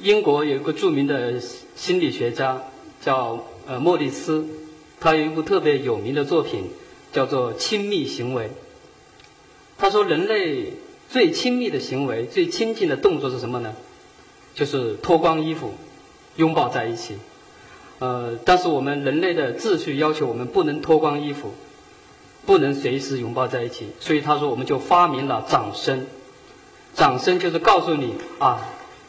英国有一个著名的心理学家叫呃莫里斯，他有一部特别有名的作品叫做《亲密行为》。他说，人类最亲密的行为、最亲近的动作是什么呢？就是脱光衣服，拥抱在一起。呃，但是我们人类的秩序要求我们不能脱光衣服，不能随时拥抱在一起。所以他说，我们就发明了掌声。掌声就是告诉你啊，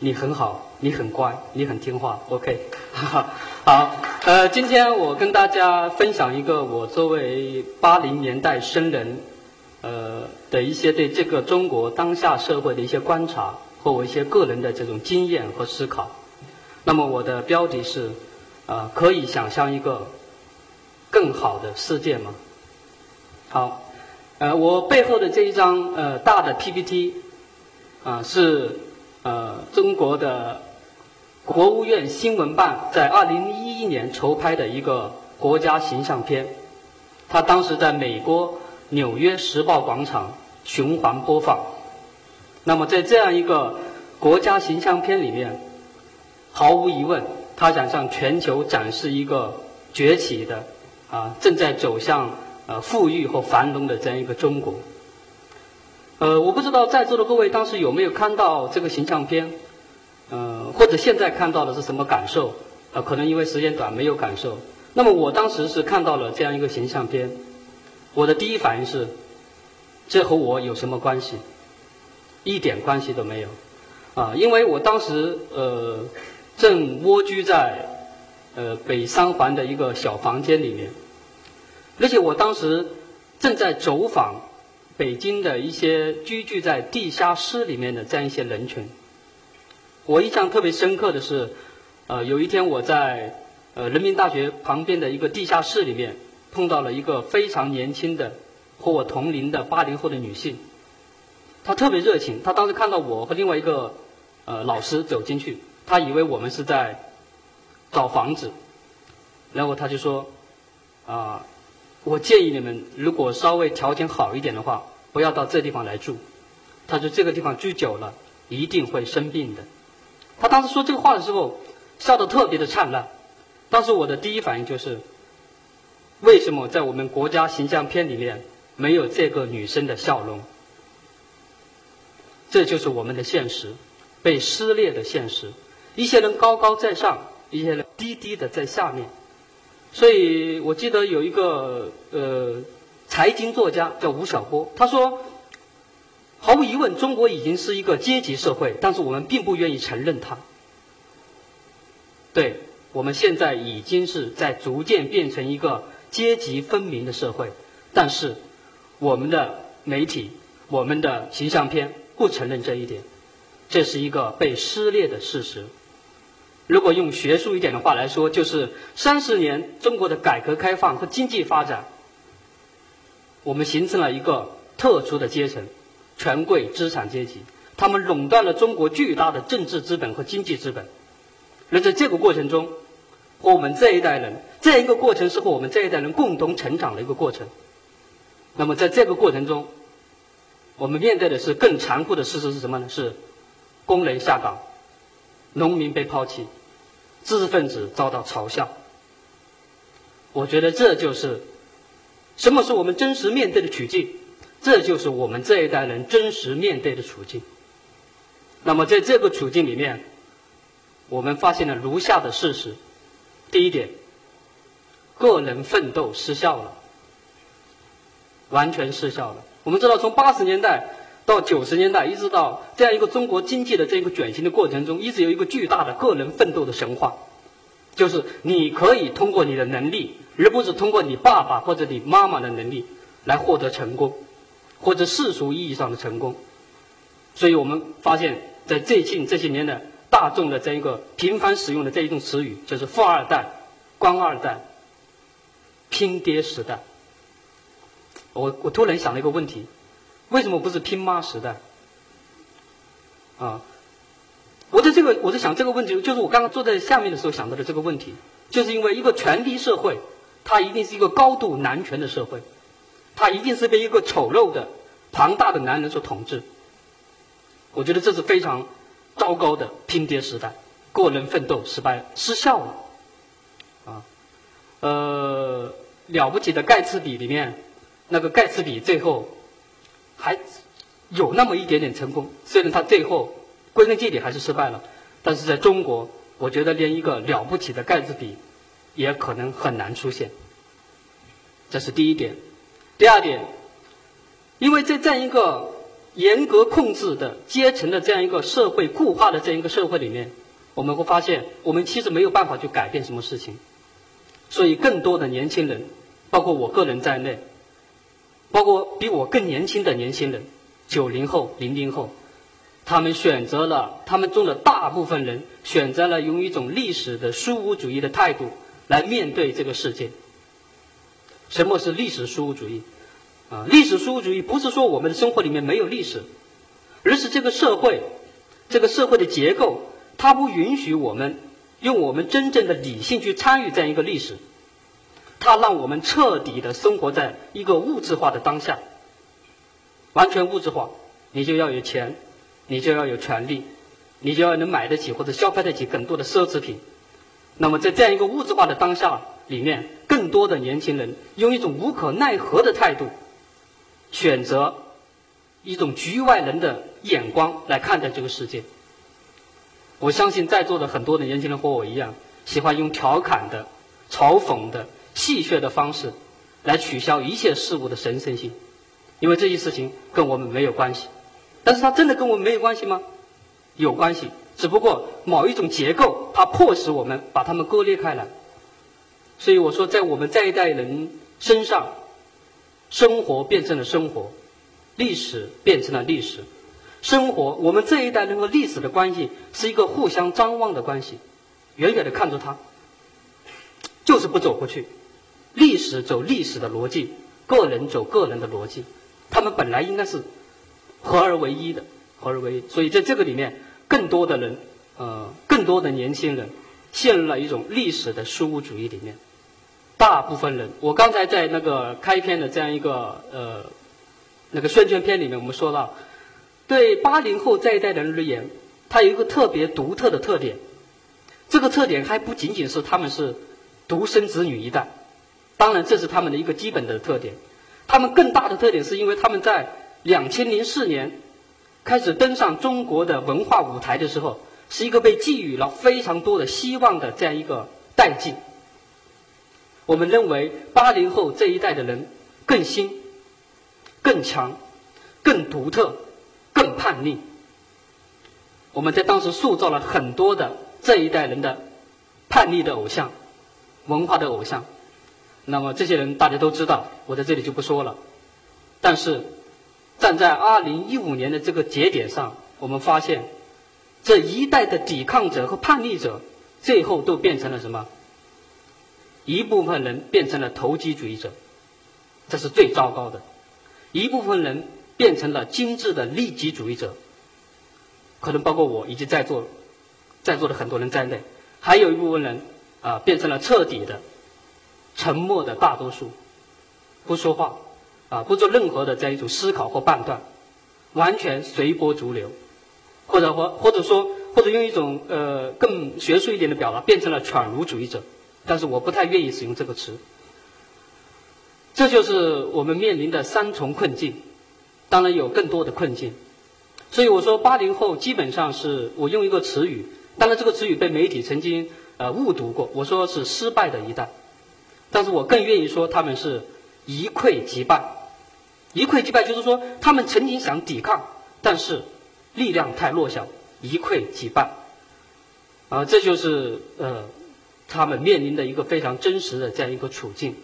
你很好。你很乖，你很听话，OK，好，呃，今天我跟大家分享一个我作为八零年代生人，呃的一些对这个中国当下社会的一些观察和我一些个人的这种经验和思考。那么我的标题是，呃，可以想象一个更好的世界吗？好，呃，我背后的这一张呃大的 PPT，啊是呃中国的。国务院新闻办在二零一一年筹拍的一个国家形象片，它当时在美国纽约时报广场循环播放。那么在这样一个国家形象片里面，毫无疑问，他想向全球展示一个崛起的啊正在走向呃富裕和繁荣的这样一个中国。呃，我不知道在座的各位当时有没有看到这个形象片。或者现在看到的是什么感受？呃，可能因为时间短没有感受。那么我当时是看到了这样一个形象片，我的第一反应是，这和我有什么关系？一点关系都没有。啊，因为我当时呃正蜗居在呃北三环的一个小房间里面，而且我当时正在走访北京的一些居住在地下室里面的这样一些人群。我印象特别深刻的是，呃，有一天我在呃人民大学旁边的一个地下室里面碰到了一个非常年轻的和我同龄的八零后的女性，她特别热情。她当时看到我和另外一个呃老师走进去，她以为我们是在找房子，然后她就说：“啊，我建议你们如果稍微条件好一点的话，不要到这地方来住。她说这个地方住久了一定会生病的。”他当时说这个话的时候，笑得特别的灿烂。当时我的第一反应就是，为什么在我们国家形象片里面没有这个女生的笑容？这就是我们的现实，被撕裂的现实。一些人高高在上，一些人低低的在下面。所以我记得有一个呃财经作家叫吴晓波，他说。毫无疑问，中国已经是一个阶级社会，但是我们并不愿意承认它。对，我们现在已经是在逐渐变成一个阶级分明的社会，但是我们的媒体、我们的形象片不承认这一点，这是一个被撕裂的事实。如果用学术一点的话来说，就是三十年中国的改革开放和经济发展，我们形成了一个特殊的阶层。权贵资产阶级，他们垄断了中国巨大的政治资本和经济资本。而在这个过程中，和我们这一代人，这样一个过程是和我们这一代人共同成长的一个过程。那么在这个过程中，我们面对的是更残酷的事实是什么呢？是工人下岗，农民被抛弃，知识分子遭到嘲笑。我觉得这就是什么是我们真实面对的处境。这就是我们这一代人真实面对的处境。那么，在这个处境里面，我们发现了如下的事实：第一点，个人奋斗失效了，完全失效了。我们知道，从八十年代到九十年代，一直到这样一个中国经济的这个转型的过程中，一直有一个巨大的个人奋斗的神话，就是你可以通过你的能力，而不是通过你爸爸或者你妈妈的能力来获得成功。或者世俗意义上的成功，所以我们发现，在最近这些年的大众的这一个频繁使用的这一种词语，就是“富二代”“官二代”“拼爹时代”。我我突然想了一个问题：为什么不是“拼妈时代”？啊，我在这个我在想这个问题，就是我刚刚坐在下面的时候想到的这个问题，就是因为一个权力社会，它一定是一个高度男权的社会。他一定是被一个丑陋的、庞大的男人所统治。我觉得这是非常糟糕的拼爹时代。个人奋斗失败失效了，啊，呃，了不起的盖茨比里面，那个盖茨比最后还有那么一点点成功，虽然他最后归根结底还是失败了，但是在中国，我觉得连一个了不起的盖茨比也可能很难出现。这是第一点，第二点，因为在这样一个严格控制的阶层的这样一个社会固化的这样一个社会里面，我们会发现，我们其实没有办法去改变什么事情，所以更多的年轻人，包括我个人在内，包括比我更年轻的年轻人，九零后、零零后，他们选择了，他们中的大部分人选择了用一种历史的虚无主义的态度来面对这个世界。什么是历史虚无主义？啊，历史虚无主义不是说我们的生活里面没有历史，而是这个社会，这个社会的结构，它不允许我们用我们真正的理性去参与这样一个历史，它让我们彻底的生活在一个物质化的当下，完全物质化，你就要有钱，你就要有权利，你就要能买得起或者消费得起更多的奢侈品，那么在这样一个物质化的当下里面。更多的年轻人用一种无可奈何的态度，选择一种局外人的眼光来看待这个世界。我相信在座的很多的年轻人和我一样，喜欢用调侃的、嘲讽的、戏谑的方式来取消一切事物的神圣性，因为这些事情跟我们没有关系。但是它真的跟我们没有关系吗？有关系，只不过某一种结构它迫使我们把它们割裂开来。所以我说，在我们这一代人身上，生活变成了生活，历史变成了历史。生活，我们这一代人和历史的关系是一个互相张望的关系，远远的看着它，就是不走过去。历史走历史的逻辑，个人走个人的逻辑，他们本来应该是合而为一的，合而为一。所以在这个里面，更多的人，呃，更多的年轻人，陷入了一种历史的虚无主义里面。大部分人，我刚才在那个开篇的这样一个呃那个宣传片里面，我们说到，对八零后这一代人而言，他有一个特别独特的特点。这个特点还不仅仅是他们是独生子女一代，当然这是他们的一个基本的特点。他们更大的特点是因为他们在两千零四年开始登上中国的文化舞台的时候，是一个被寄予了非常多的希望的这样一个代际。我们认为八零后这一代的人更新、更强、更独特、更叛逆。我们在当时塑造了很多的这一代人的叛逆的偶像、文化的偶像。那么这些人大家都知道，我在这里就不说了。但是站在二零一五年的这个节点上，我们发现这一代的抵抗者和叛逆者，最后都变成了什么？一部分人变成了投机主义者，这是最糟糕的；一部分人变成了精致的利己主义者，可能包括我以及在座在座的很多人在内。还有一部分人啊，变成了彻底的沉默的大多数，不说话啊，不做任何的这样一种思考或判断，完全随波逐流，或者或或者说或者用一种呃更学术一点的表达，变成了犬儒主义者。但是我不太愿意使用这个词。这就是我们面临的三重困境，当然有更多的困境。所以我说，八零后基本上是我用一个词语，当然这个词语被媒体曾经呃误读过，我说是失败的一代。但是我更愿意说他们是一溃即败。一溃即败就是说他们曾经想抵抗，但是力量太弱小，一溃即败。啊，这就是呃。他们面临的一个非常真实的这样一个处境。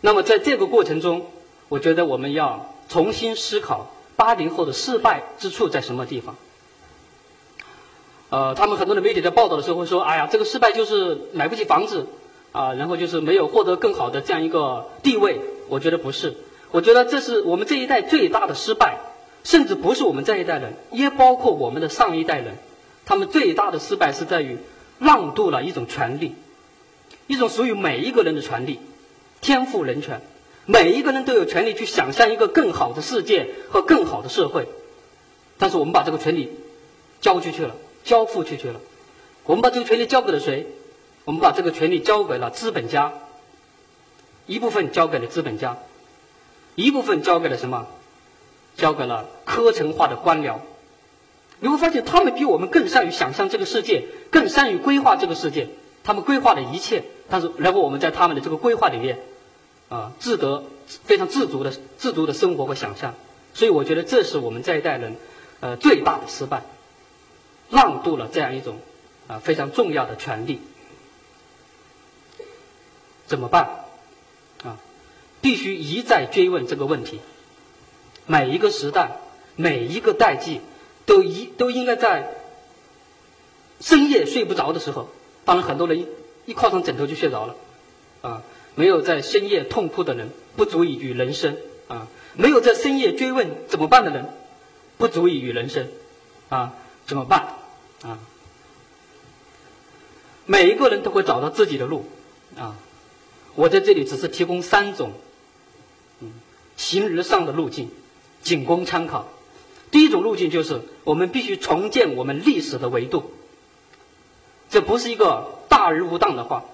那么在这个过程中，我觉得我们要重新思考八零后的失败之处在什么地方。呃，他们很多的媒体在报道的时候会说：“哎呀，这个失败就是买不起房子啊，然后就是没有获得更好的这样一个地位。”我觉得不是，我觉得这是我们这一代最大的失败，甚至不是我们这一代人，也包括我们的上一代人，他们最大的失败是在于。让渡了一种权利，一种属于每一个人的权利，天赋人权，每一个人都有权利去想象一个更好的世界和更好的社会，但是我们把这个权利交出去了，交付出去了，我们把这个权利交给了谁？我们把这个权利交给了资本家，一部分交给了资本家，一部分交给了什么？交给了科层化的官僚。你会发现，他们比我们更善于想象这个世界，更善于规划这个世界。他们规划的一切，但是然后我们在他们的这个规划里面，啊，自得非常自足的自足的生活和想象。所以，我觉得这是我们这一代人，呃，最大的失败，让渡了这样一种啊非常重要的权利。怎么办？啊，必须一再追问这个问题。每一个时代，每一个代际，都一都应该在深夜睡不着的时候，当然很多人一靠上枕头就睡着了，啊，没有在深夜痛哭的人，不足以与人生啊，没有在深夜追问怎么办的人，不足以与人生啊，怎么办啊？每一个人都会找到自己的路啊。我在这里只是提供三种，嗯，形而上的路径，仅供参考。第一种路径就是我们必须重建我们历史的维度。这不是一个大而无当的话，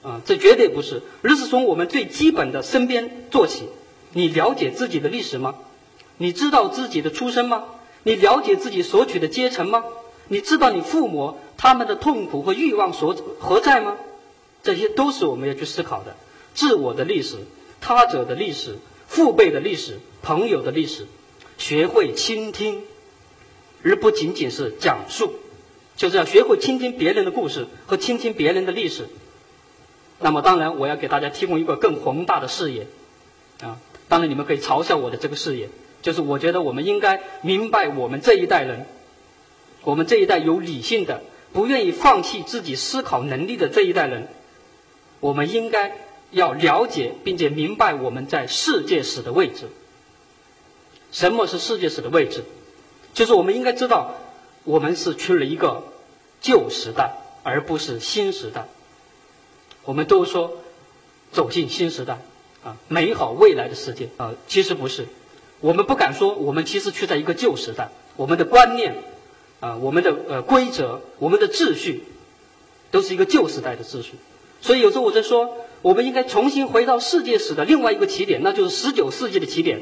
啊，这绝对不是，而是从我们最基本的身边做起。你了解自己的历史吗？你知道自己的出身吗？你了解自己所取的阶层吗？你知道你父母他们的痛苦和欲望所何在吗？这些都是我们要去思考的：自我的历史、他者的历史、父辈的历史、朋友的历史。学会倾听，而不仅仅是讲述，就是要学会倾听别人的故事和倾听别人的历史。那么，当然我要给大家提供一个更宏大的视野啊！当然，你们可以嘲笑我的这个视野，就是我觉得我们应该明白，我们这一代人，我们这一代有理性的、不愿意放弃自己思考能力的这一代人。我们应该要了解并且明白我们在世界史的位置。什么是世界史的位置？就是我们应该知道，我们是去了一个旧时代，而不是新时代。我们都说走进新时代啊，美好未来的世界啊，其实不是。我们不敢说，我们其实处在一个旧时代。我们的观念啊，我们的呃规则，我们的秩序，都是一个旧时代的秩序。所以有时候我在说，我们应该重新回到世界史的另外一个起点，那就是十九世纪的起点。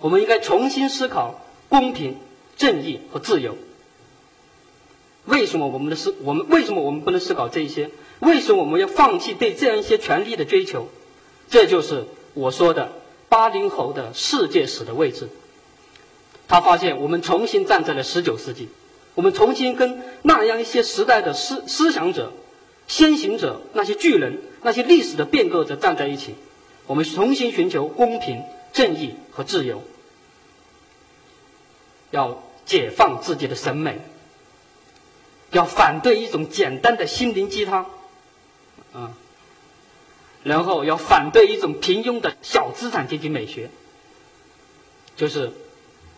我们应该重新思考公平、正义和自由。为什么我们的思我们为什么我们不能思考这一些？为什么我们要放弃对这样一些权利的追求？这就是我说的八零后的世界史的位置。他发现我们重新站在了十九世纪，我们重新跟那样一些时代的思思想者。先行者，那些巨人，那些历史的变革者站在一起，我们重新寻求公平、正义和自由，要解放自己的审美，要反对一种简单的心灵鸡汤，啊，然后要反对一种平庸的小资产阶级美学，就是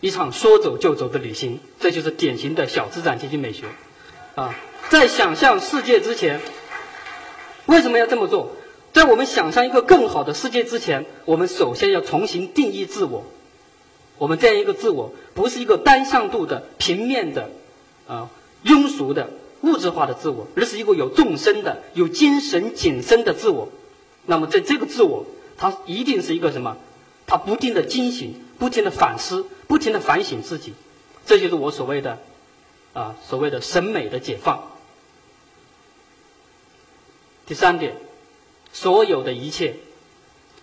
一场说走就走的旅行，这就是典型的小资产阶级美学，啊，在想象世界之前。为什么要这么做？在我们想象一个更好的世界之前，我们首先要重新定义自我。我们这样一个自我，不是一个单向度的、平面的、啊庸俗的、物质化的自我，而是一个有众生的、有精神紧身的自我。那么，在这个自我，它一定是一个什么？它不停的惊醒，不停的反思，不停的反省自己。这就是我所谓的啊，所谓的审美的解放。第三点，所有的一切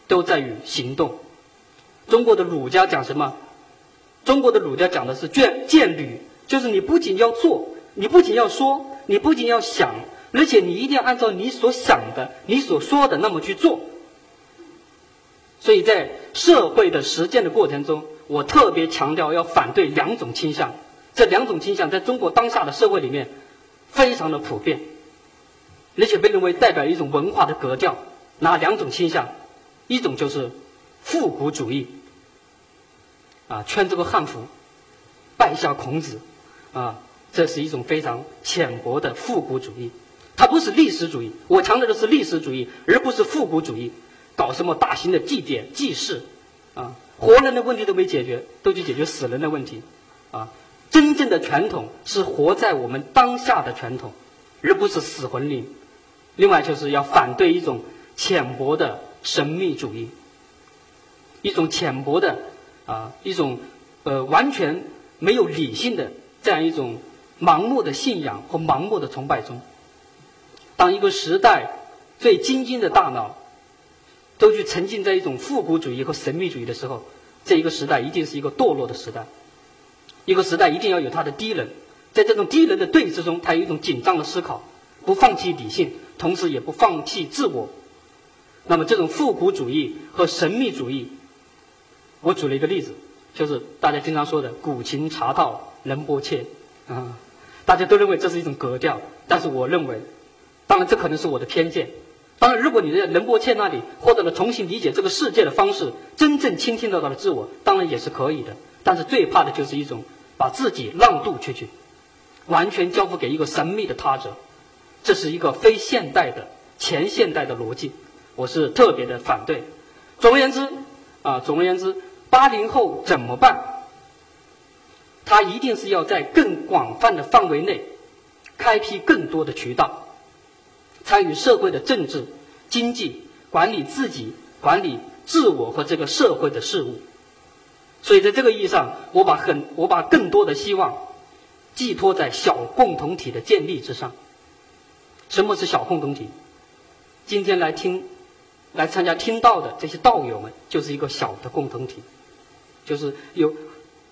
都在于行动。中国的儒家讲什么？中国的儒家讲的是见见履，就是你不仅要做，你不仅要说，你不仅要想，而且你一定要按照你所想的、你所说的那么去做。所以在社会的实践的过程中，我特别强调要反对两种倾向。这两种倾向在中国当下的社会里面非常的普遍。而且被认为代表一种文化的格调，哪两种倾向？一种就是复古主义，啊，穿这个汉服，拜下孔子，啊，这是一种非常浅薄的复古主义。它不是历史主义，我强调的是历史主义，而不是复古主义。搞什么大型的祭典、祭祀，啊，活人的问题都没解决，都去解决死人的问题，啊，真正的传统是活在我们当下的传统。而不是死魂灵。另外，就是要反对一种浅薄的神秘主义，一种浅薄的啊，一种呃完全没有理性的这样一种盲目的信仰和盲目的崇拜中。当一个时代最精英的大脑都去沉浸在一种复古主义和神秘主义的时候，这一个时代一定是一个堕落的时代。一个时代一定要有它的低能，在这种低能的对峙中，它有一种紧张的思考，不放弃理性，同时也不放弃自我。那么，这种复古主义和神秘主义，我举了一个例子，就是大家经常说的“古琴茶道仁波切”，啊，大家都认为这是一种格调，但是我认为，当然这可能是我的偏见。当然，如果你在仁波切那里获得了重新理解这个世界的方式，真正倾听到了自我，当然也是可以的。但是最怕的就是一种把自己让渡出去，完全交付给一个神秘的他者，这是一个非现代的前现代的逻辑，我是特别的反对。总而言之，啊，总而言之，八零后怎么办？他一定是要在更广泛的范围内，开辟更多的渠道，参与社会的政治、经济，管理自己、管理自我和这个社会的事物。所以，在这个意义上，我把很我把更多的希望寄托在小共同体的建立之上。什么是小共同体？今天来听、来参加听道的这些道友们，就是一个小的共同体，就是有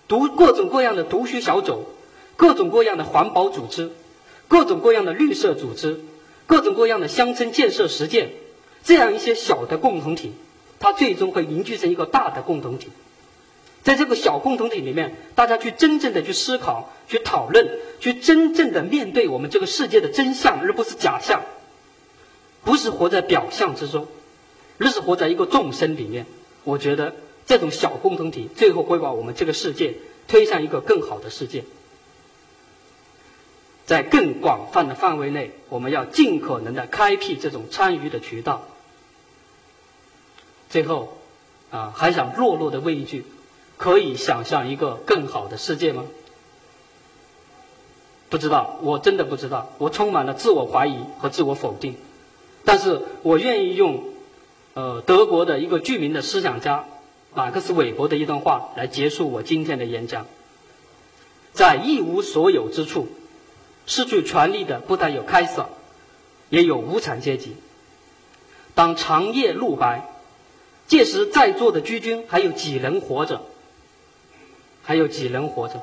读各种各样的读书小组、各种各样的环保组织、各种各样的绿色组织、各种各样的乡村建设实践，这样一些小的共同体，它最终会凝聚成一个大的共同体。在这个小共同体里面，大家去真正的去思考、去讨论、去真正的面对我们这个世界的真相，而不是假象，不是活在表象之中，而是活在一个众生里面。我觉得这种小共同体最后会把我们这个世界推向一个更好的世界。在更广泛的范围内，我们要尽可能的开辟这种参与的渠道。最后，啊，还想弱弱的问一句。可以想象一个更好的世界吗？不知道，我真的不知道。我充满了自我怀疑和自我否定。但是我愿意用，呃，德国的一个著名的思想家马克思韦伯的一段话来结束我今天的演讲。在一无所有之处，失去权力的不但有开撒，也有无产阶级。当长夜露白，届时在座的居君还有几人活着？还有几人活着？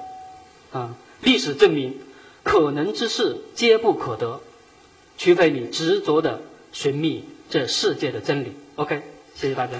啊，历史证明，可能之事皆不可得，除非你执着的寻觅这世界的真理。OK，谢谢大家。